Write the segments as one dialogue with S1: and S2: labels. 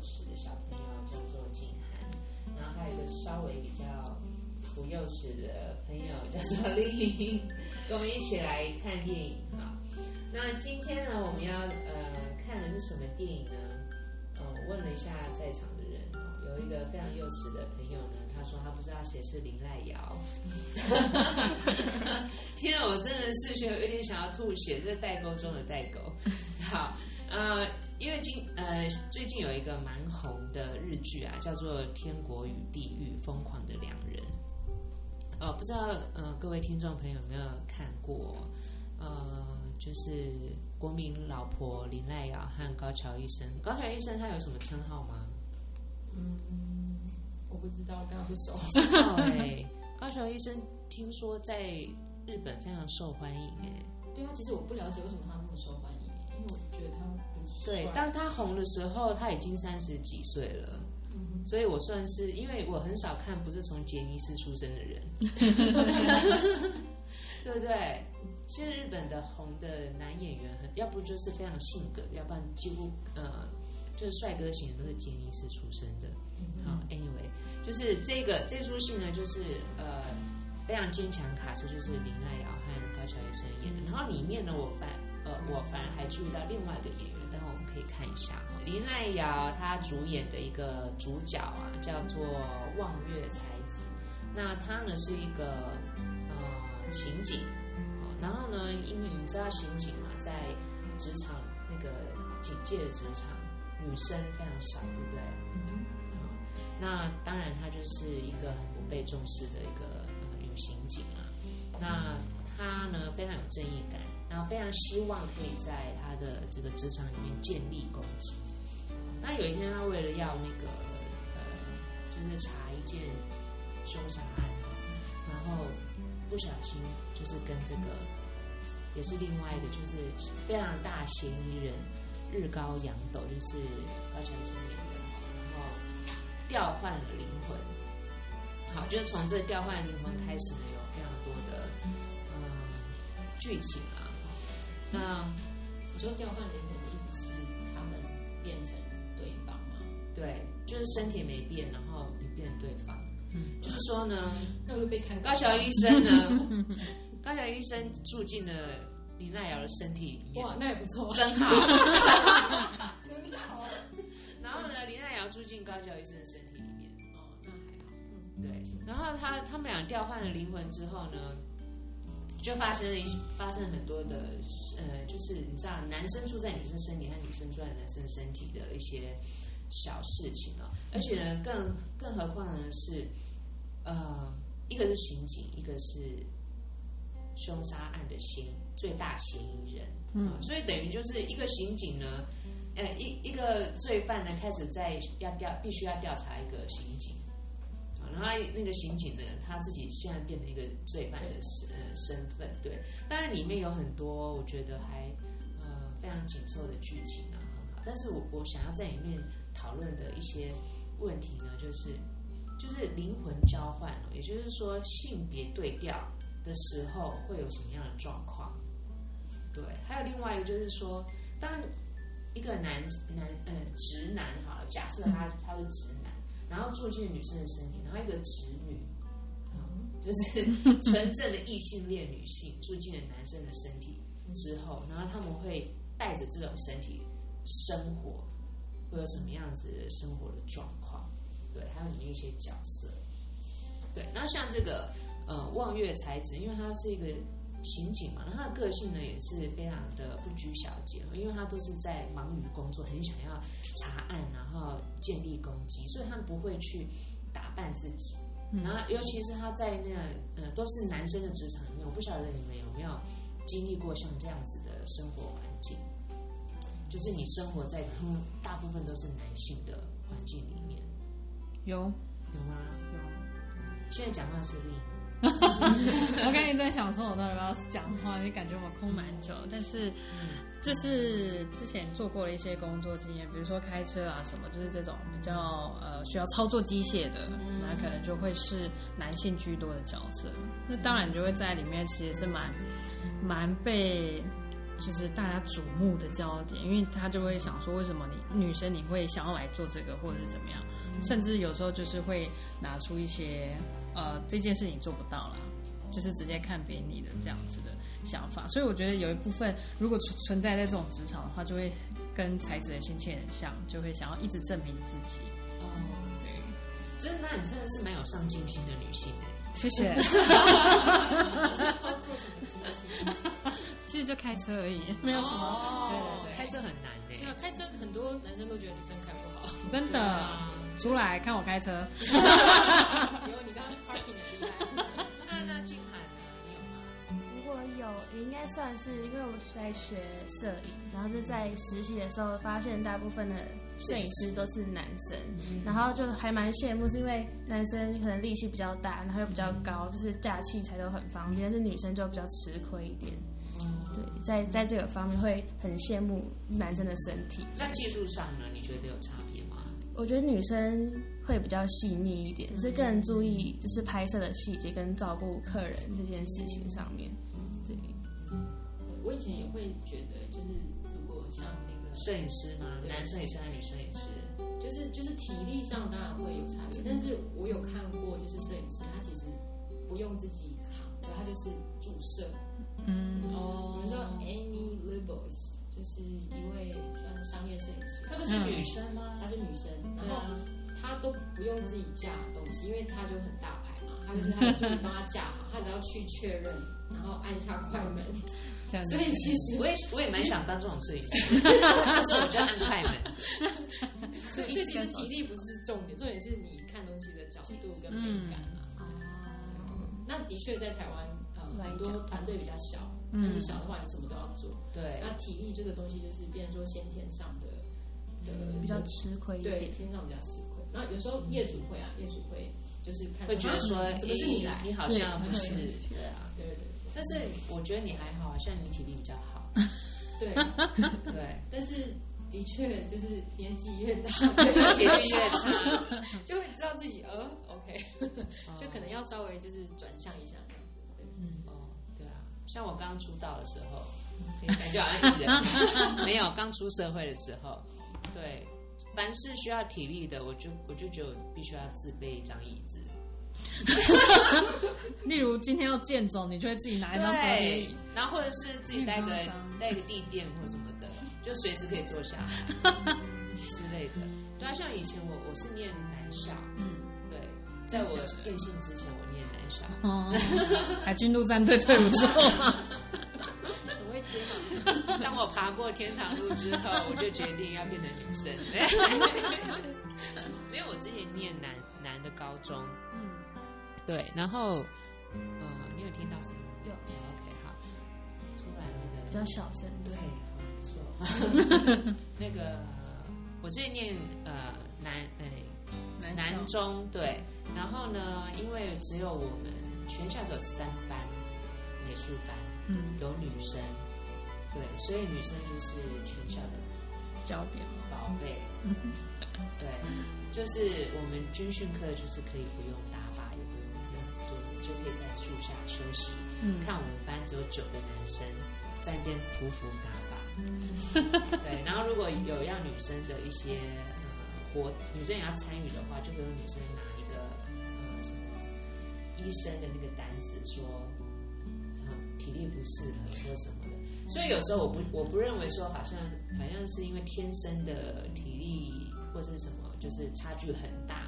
S1: 齿的小朋友，叫做景涵，然后还有一个稍微比较不幼齿的朋友，叫做 丽颖，跟我们一起来看电影。好，那今天呢，我们要呃看的是什么电影呢？呃，我问了一下在场的人，有一个非常幼齿的朋友呢，他说他不知道谁是林赖瑶。听了我真的是觉得有点想要吐血，这是代沟中的代沟。好，呃，因为今呃最近有一个蛮红的日剧啊，叫做《天国与地狱：疯狂的两人》。哦，不知道呃各位听众朋友有没有看过？呃，就是国民老婆林赖瑶和高桥医生。高桥医生他有什么称号吗？
S2: 嗯，我不知道，刚刚不熟。
S1: 对，高桥医生听说在日本非常受欢迎哎。
S2: 对啊，其实我不了解为什么他那么受欢迎。对，当他
S1: 红的时候，他已经三十几岁了，嗯，所以我算是，因为我很少看不是从杰尼斯出生的人，对不对？其实日本的红的男演员，很要不就是非常性格，要不然几乎呃，就是帅哥型的都是杰尼斯出生的。好，anyway，就是这个这出戏呢，就是呃非常坚强卡司，就是林奈瑶和高桥一生演的，然后里面呢，我发。呃，我反而还注意到另外一个演员，待会我们可以看一下林赖瑶她主演的一个主角啊，叫做望月才子。那他呢是一个呃刑警，然后呢，因为你知道刑警嘛，在职场那个警界的职场，女生非常少，对不对？嗯。那当然，她就是一个很不被重视的一个呃女刑警啊。那她呢非常有正义感。然后非常希望可以在他的这个职场里面建立功绩。那有一天，他为了要那个呃，就是查一件凶杀案，然后不小心就是跟这个也是另外一个就是非常大嫌疑人日高阳斗，就是高桥一生演员，然后调换了灵魂。好，就是从这调换灵魂开始呢，有非常多的嗯剧情啊。那
S2: 你说调换灵魂的意思是他们变成对方吗？
S1: 对，就是身体没变，然后你变对方。嗯，就是说呢，
S2: 那会被看
S1: 高桥医生呢？高桥医生住进了林奈瑶的身体里面。
S2: 哇，那也不错，
S1: 真好。然后呢，林奈瑶住进高桥医生的身体里面。
S2: 哦，那还好。
S1: 嗯，对。然后他他们俩调换了灵魂之后呢？就发生了一发生很多的呃，就是你知道，男生住在女生身体和女生住在男生身体的一些小事情哦。而且呢，更更何况呢是，呃，一个是刑警，一个是凶杀案的嫌最大嫌疑人。嗯，所以等于就是一个刑警呢，呃，一一个罪犯呢开始在要调，必须要调查一个刑警。然后那个刑警呢，他自己现在变成一个罪犯的身呃身份，对。当然里面有很多我觉得还呃非常紧凑的剧情啊，很好。但是我我想要在里面讨论的一些问题呢，就是就是灵魂交换，也就是说性别对调的时候会有什么样的状况？对。还有另外一个就是说，当一个男男呃直男哈，假设他他是直男。然后住进女生的身体，然后一个直女，就是 纯正的异性恋女性住进了男生的身体之后，然后他们会带着这种身体生活，会有什么样子的生活的状况？对，还有里面一些角色，对。然后像这个呃望月才子，因为他是一个刑警嘛，然后他的个性呢也是非常的不拘小节，因为他都是在忙于工作，很想要查案，然后建立功绩，所以他们不会去打扮自己。然后尤其是他在那个呃都是男生的职场里面，我不晓得你们有没有经历过像这样子的生活环境。就是你生活在他们大部分都是男性的环境里面，
S3: 有
S1: 有吗？
S3: 有。
S1: 现在讲话是力。
S3: 我刚才在想说，我到底要不要讲话，因为感觉我空蛮久。但是，就是之前做过了一些工作经验，比如说开车啊什么，就是这种比较呃需要操作机械的，那可能就会是男性居多的角色。那当然，你就会在里面其实是蛮蛮被就是大家瞩目的焦点，因为他就会想说，为什么你女生你会想要来做这个，或者是怎么样？甚至有时候就是会拿出一些。呃，这件事情做不到了，就是直接看别你的这样子的想法，所以我觉得有一部分如果存存在在这种职场的话，就会跟才子的心情很像，就会想要一直证明自己。哦，对，
S1: 真的，那你真的是蛮有上进心的女性哎，
S3: 谢谢。
S2: 你是操作什么机器？
S3: 其实就开车而已，没有什么。
S1: 哦、对对对，开车很难哎。
S2: 对啊，开车很多男生都觉得女生开不好，
S3: 真的。出来看我开车。
S2: 有你刚刚 parking 很厉害。
S1: 那那静涵呢？你有吗？
S4: 如果有，也应该算是，因为我在学摄影，然后是在实习的时候发现大部分的摄影师都是男生，然后就还蛮羡慕，是因为男生可能力气比较大，然后又比较高，就是架器材都很方便，但是女生就比较吃亏一点。对，在在这个方面会很羡慕男生的身体。
S1: 在技术上呢，你觉得有差别吗？
S4: 我觉得女生会比较细腻一点，就是更注意就是拍摄的细节跟照顾客人这件事情上面。对，
S2: 我以前也会觉得，就是如果像那个
S1: 摄影师吗，男生也是，女生也是，
S2: 就是就是体力上当然会有差别。但是我有看过，就是摄影师他其实不用自己扛，他就是注射。嗯哦，我们知道 Annie Leibovitz 就是一位算商业摄影师，她不是女生吗？她是女生，然后她都不用自己架东西，因为她就很大牌嘛，她就是 她的助理帮她架好，她只要去确认，然后按一下快门。所以其实
S1: 我也我也蛮想当这种摄影师，但是我觉得按快门。
S2: 所以所以其实体力不是重点，重点是你看东西的角度跟美感啊。那的确在台湾呃。很多团队比较小，那你小的话，你什么都要做。对，那体力这个东西就是变成说先天上的的
S4: 比较吃亏，
S2: 对，天上比较吃亏。那有时候业主会啊，业主会就是看
S1: 会觉得说，怎么是你来？你好像不是，
S2: 对啊，对对。但是
S1: 我觉得你还好，像你体力比较好。
S2: 对对，但是的确就是年纪越大，
S1: 体力越差，
S2: 就会知道自己呃，OK，就可能要稍微就是转向一下这样子。对嗯，哦，对啊。
S1: 像我刚出道的时候，感觉好像艺人 没有刚出社会的时候，对，凡是需要体力的，我就我就觉得必须要自备一张椅子。
S3: 例如今天要健走，你就会自己拿一张折叠椅，
S1: 然后或者是自己带个带个地垫或什么的，就随时可以坐下来 之类的。对啊，像以前我我是念男校，嗯，对，在我变性之前我念南校。
S3: 哦，海军陆战队退伍之后吗？
S2: 我会接。
S1: 当我爬过天堂路之后，我就决定要变成女生。因为我之前念男男的高中，嗯，对，然后，呃，你有听到声音？
S4: 有。
S1: OK，好。突然那个
S4: 比较小声，
S1: 对，没错。那个我之前念呃男呃。南中对，然后呢，因为只有我们全校只有三班美术班，嗯，有女生，对，所以女生就是全校的
S3: 焦点
S1: 宝贝，嗯，对，就是我们军训课就是可以不用打靶，也不用任何作业，就可以在树下休息，嗯，看我们班只有九个男生在那边匍匐打靶，嗯，对，然后如果有让女生的一些呃。活女生也要参与的话，就会有女生拿一个呃什么医生的那个单子说，然后体力不适合或什么的。所以有时候我不我不认为说好像好像是因为天生的体力或是什么就是差距很大，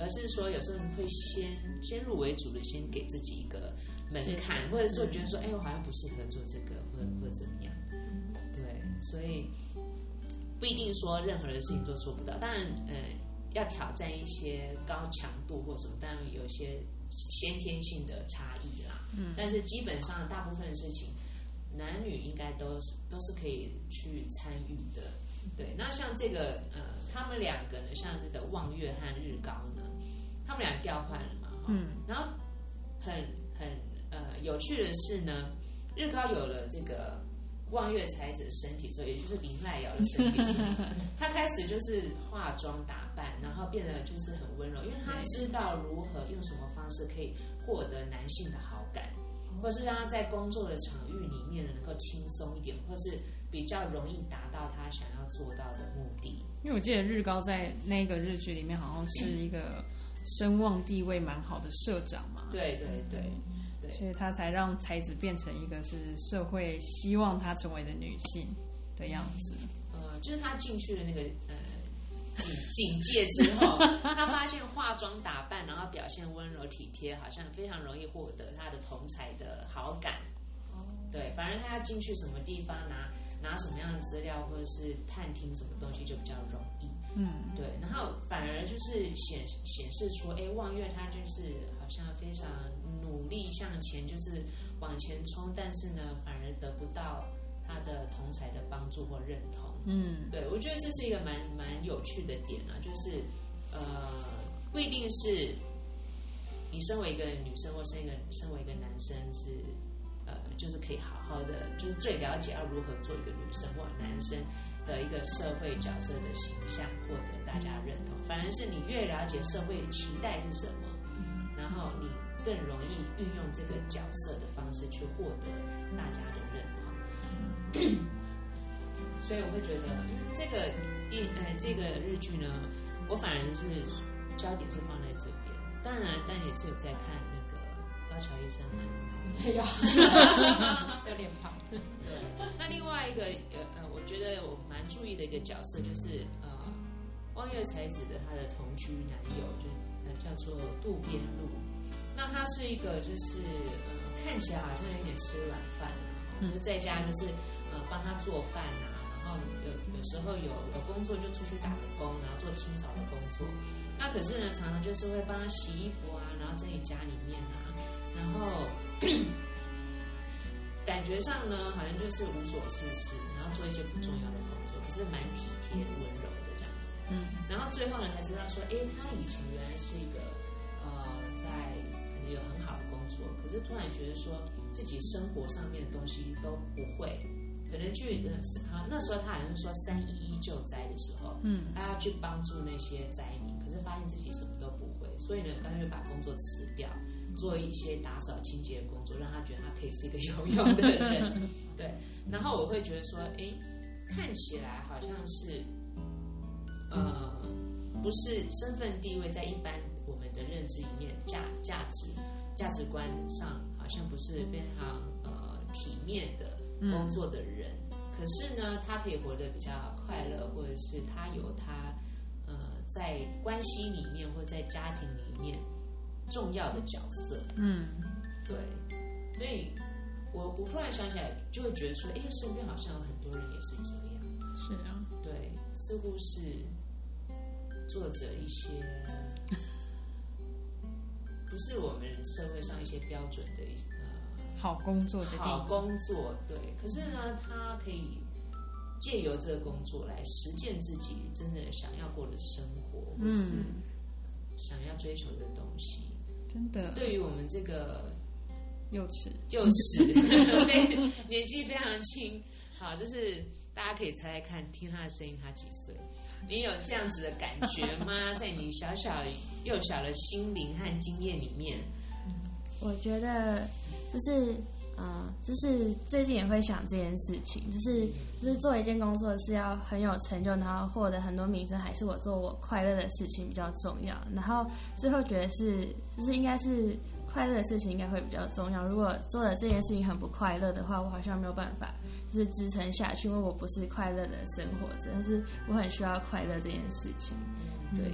S1: 而是说有时候你会先先入为主的先给自己一个门槛，或者说觉得说哎我好像不适合做这个，或者或者怎么样，对，所以。不一定说任何的事情都做不到，当然，呃，要挑战一些高强度或什么，当然有一些先天性的差异啦。嗯，但是基本上大部分的事情，男女应该都是都是可以去参与的。对，那像这个呃，他们两个呢，像这个望月和日高呢，他们俩调换了嘛，嗯，然后很很呃有趣的是呢，日高有了这个望月才子的身体之后，也就是林濑遥的身体之后，他开始就是化妆打扮，然后变得就是很温柔，因为他知道如何用什么方式可以获得男性的好感，或是让他在工作的场域里面能够轻松一点，或是。比较容易达到他想要做到的目的。
S3: 因为我记得日高在那个日剧里面好像是一个声望地位蛮好的社长嘛。
S1: 对对对对，
S3: 所以他才让才子变成一个是社会希望他成为的女性的样子。
S1: 呃，就是他进去了那个呃警警戒之后，他发现化妆打扮，然后表现温柔体贴，好像非常容易获得他的同才的好感。哦，对，反正他要进去什么地方拿。拿什么样的资料，或者是探听什么东西就比较容易，嗯，对。然后反而就是显显示出，哎，望月他就是好像非常努力向前，就是往前冲，但是呢，反而得不到他的同才的帮助或认同，嗯，对。我觉得这是一个蛮蛮有趣的点啊，就是呃，不一定是你身为一个女生或身一个身为一个男生是。就是可以好好的，就是最了解要如何做一个女生或男生的一个社会角色的形象，获得大家认同。反而是你越了解社会期待是什么，然后你更容易运用这个角色的方式去获得大家的认同。所以我会觉得，这个电呃这个日剧呢，我反而是焦点是放在这边。当然，但也是有在看那个高桥医生嘛。没 有，
S2: 有脸庞。对，
S1: 那另外一个呃呃，我觉得我蛮注意的一个角色就是呃，望月才子的他的同居男友，就呃叫做渡边路。那他是一个就是呃看起来好像有点吃软饭，就是在家就是呃帮他做饭呐，然后有有时候有有工作就出去打个工，然后做清扫的工作。那可是呢，常常就是会帮他洗衣服啊，然后在家里面啊，然后。感觉上呢，好像就是无所事事，然后做一些不重要的工作，可是蛮体贴、温柔的这样子。嗯，然后最后呢，才知道说，哎，他以前原来是一个呃，在可能有很好的工作，可是突然觉得说自己生活上面的东西都不会，可能去好那时候他好像是说三一一救灾的时候，嗯，他要去帮助那些灾民，可是发现自己什么都不会，所以呢，干脆把工作辞掉。做一些打扫清洁的工作，让他觉得他可以是一个有用的人，对。然后我会觉得说，哎，看起来好像是，呃，不是身份地位在一般我们的认知里面，价价值价值观上好像不是非常呃体面的工作的人。嗯。可是呢，他可以活得比较快乐，或者是他有他呃在关系里面或在家庭里面。重要的角色，嗯，对，所以我我突然想起来，就会觉得说，哎，身边好像有很多人也是这样，
S3: 是啊，
S1: 对，似乎是做着一些 不是我们社会上一些标准的一呃
S3: 好工作的
S1: 好工作，对，可是呢，他可以借由这个工作来实践自己真的想要过的生活，或是想要追求的东西。
S3: 真的，
S1: 对于我们这个
S3: 幼齿
S1: 幼齿，非年纪非常轻，好，就是大家可以猜猜看，听他的声音，他几岁？你有这样子的感觉吗？在你小小幼小的心灵和经验里面，
S4: 我觉得就是。嗯，就是最近也会想这件事情，就是就是做一件工作是要很有成就，然后获得很多名声，还是我做我快乐的事情比较重要？然后最后觉得是，就是应该是快乐的事情应该会比较重要。如果做的这件事情很不快乐的话，我好像没有办法就是支撑下去，因为我不是快乐的生活者，但是我很需要快乐这件事情。
S1: 对。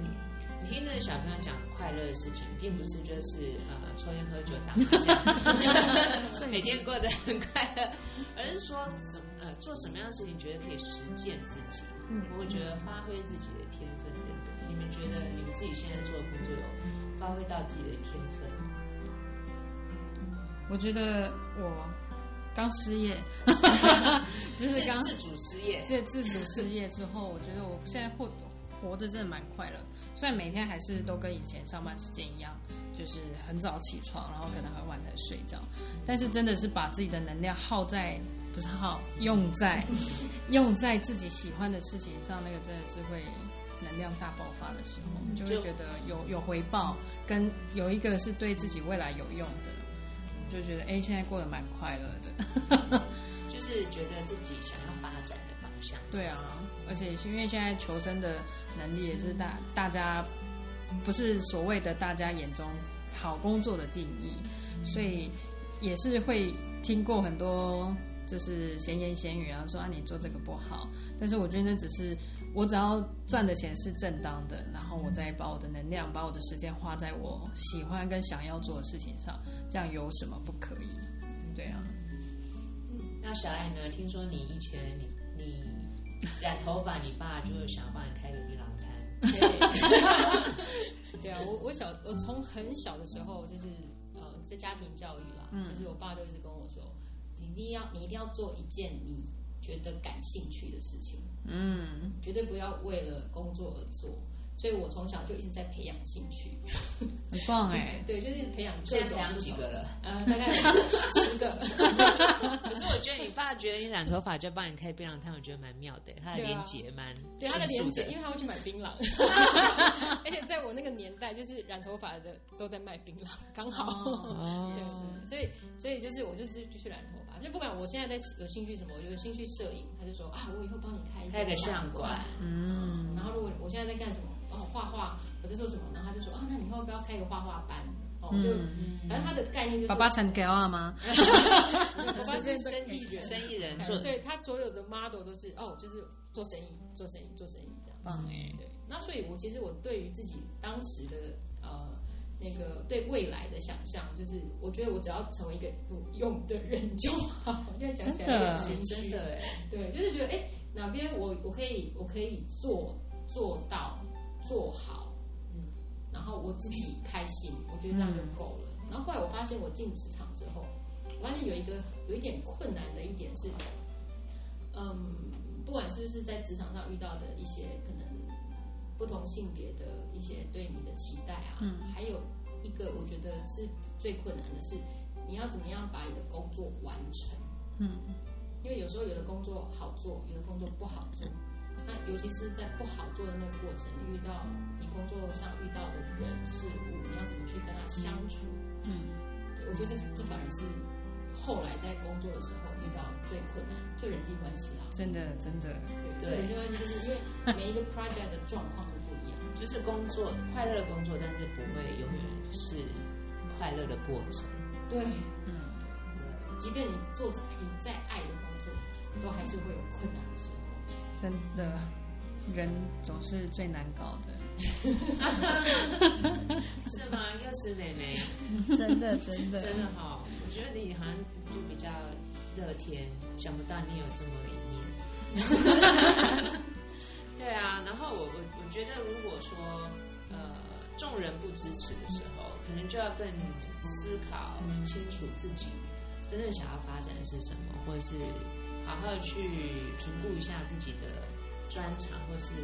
S1: 听那个小朋友讲快乐的事情，并不是就是呃抽烟喝酒打麻将，每天过得很快乐，而是说什呃做什么样的事情觉得可以实践自己，嗯，我会觉得发挥自己的天分等等。你们觉得你们自己现在做的工作有发挥到自己的天分？
S3: 我觉得我刚失业，就是刚
S1: 自主失业，
S3: 对自主失业之后，我觉得我现在活活着真的蛮快乐。虽然每天还是都跟以前上班时间一样，就是很早起床，然后可能很晚才睡觉，但是真的是把自己的能量耗在，不是耗，用在用在自己喜欢的事情上，那个真的是会。能量大爆发的时候，就会觉得有有回报，跟有一个是对自己未来有用的，就觉得哎，现在过得蛮快乐的，
S1: 就是觉得自己想要发展向。
S3: 对啊，而且因为现在求生的能力也是大大家不是所谓的大家眼中好工作的定义，所以也是会听过很多就是闲言闲语啊，说啊你做这个不好，但是我觉得那只是。我只要赚的钱是正当的，然后我再把我的能量、把我的时间花在我喜欢跟想要做的事情上，这样有什么不可以？对啊。
S1: 嗯，那小爱呢？听说你以前你你染头发，你爸就是想要帮你开个槟榔摊。
S2: 对，对啊，我我小我从很小的时候就是呃，在家庭教育啦，嗯、就是我爸就一直跟我说，你一定要你一定要做一件你觉得感兴趣的事情。嗯，绝对不要为了工作而做，所以我从小就一直在培养兴趣，
S3: 很棒哎。
S2: 对，就是一直培养。
S1: 现在培养几个了？
S2: 呃，大概十个。
S1: 可是我觉得你爸觉得你染头发就帮你开槟榔摊，我觉得蛮妙的，他的连结蛮
S2: 对他的连结，因为他会去买槟榔，而且在我那个年代，就是染头发的都在卖槟榔，刚好。哦。对，所以所以就是我就继续染头发。就不管我现在在有兴趣什么，我就有兴趣摄影，他就说啊，我以后帮你开一
S1: 开个相馆，
S2: 嗯。然后如果我现在在干什么，哦，画画，我在做什么，然后他就说啊，那你以后不要开个画画班，哦，就反正他的概念就是。爸
S3: 爸成给我吗？
S2: 爸爸是生意人，
S1: 生意人做，
S2: 所以他所有的 model 都是哦，就是做生意，做生意，做生意这样。嗯，对。那所以，我其实我对于自己当时的呃。那个对未来的想象，就是我觉得我只要成为一个有用的人就好。现在讲起来有点真的哎，对，就是觉得哎，哪边我我可以我可以做做到做好，嗯，然后我自己开心，我觉得这样就够了。嗯、然后后来我发现我进职场之后，我发现有一个有一点困难的一点是，嗯，不管是不是在职场上遇到的一些可能。不同性别的一些对你的期待啊，嗯，还有一个我觉得是最困难的是，你要怎么样把你的工作完成，嗯，因为有时候有的工作好做，有的工作不好做，那尤其是在不好做的那个过程，遇到你工作上遇到的人事物，你要怎么去跟他相处，嗯，我觉得这这反而是后来在工作的时候遇到最困难，就人际关系啊，
S3: 真的真的。
S2: 对，人际关系就是因为每一个 project 的状况都不一样，
S1: 就是工作快乐的工作，但是不会永远是快乐的过程。
S2: 对，嗯，对，对，即便你做你再爱的工作，都还是会有困难的时候。
S3: 真的，人总是最难搞的。
S1: 是吗？又是妹妹，
S3: 真的真的
S1: 真的好，我觉得你好像就比较乐天，想不到你有这么一面。对啊，然后我我我觉得，如果说呃众人不支持的时候，可能就要更思考清楚自己真正想要发展的是什么，或者是好好的去评估一下自己的专长或是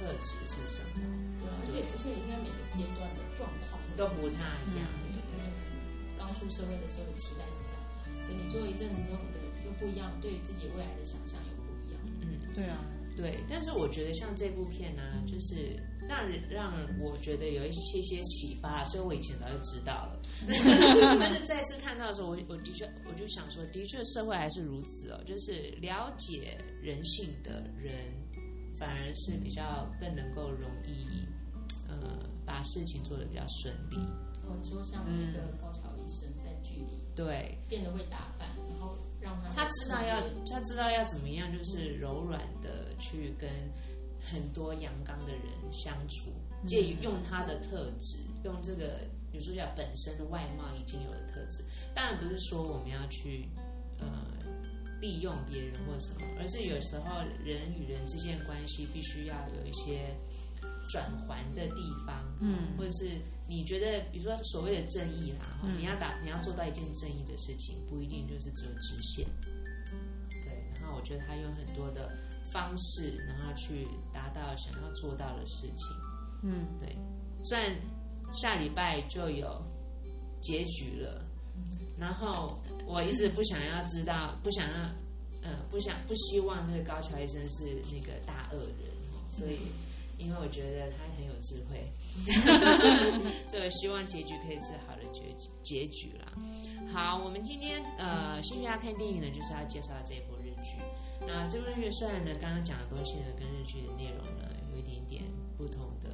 S1: 特质是什么。
S2: 对啊，而且而且应该每个阶段的状况
S1: 都不太一样。
S2: 对对对，刚出社会的时候的期待是这样，等你做了一阵子之后，你的又不一样，对于自己未来的想象又
S3: 不一样。嗯。对啊，
S1: 对，但是我觉得像这部片呢，就是让人让我觉得有一些些启发，所以我以前早就知道了。但是再次看到的时候，我我的确我就想说，的确社会还是如此哦，就是了解人性的人，反而是比较更能够容易呃把事情做得比较顺利。
S2: 我说像那个高桥医生在剧里，
S1: 嗯、对，
S2: 变得会打扮，
S1: 他知道要，他知道要怎么样，就是柔软的去跟很多阳刚的人相处，借用他的特质，用这个女主角本身的外貌已经有的特质。当然不是说我们要去呃利用别人或什么，而是有时候人与人之间的关系必须要有一些转环的地方，嗯，或者是你觉得，比如说所谓的正义啦，嗯、你要达你要做到一件正义的事情，不一定就是只有直线。对，然后我觉得他用很多的方式，然后去达到想要做到的事情。嗯，对。虽然下礼拜就有结局了，然后我一直不想要知道，不想要，呃，不想不希望这个高桥医生是那个大恶人，所以。因为我觉得他很有智慧，所以我希望结局可以是好的结结局啦。好，我们今天呃，兴趣要看电影呢，就是要介绍这一部日剧。那这部日剧虽然呢，刚刚讲的东西呢，跟日剧的内容呢，有一点点不同的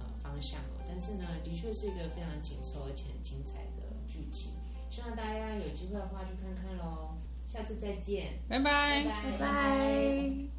S1: 呃方向哦，但是呢，的确是一个非常紧凑而且很精彩的剧情。希望大家有机会的话去看看喽。下次再见，
S3: 拜拜，
S4: 拜拜。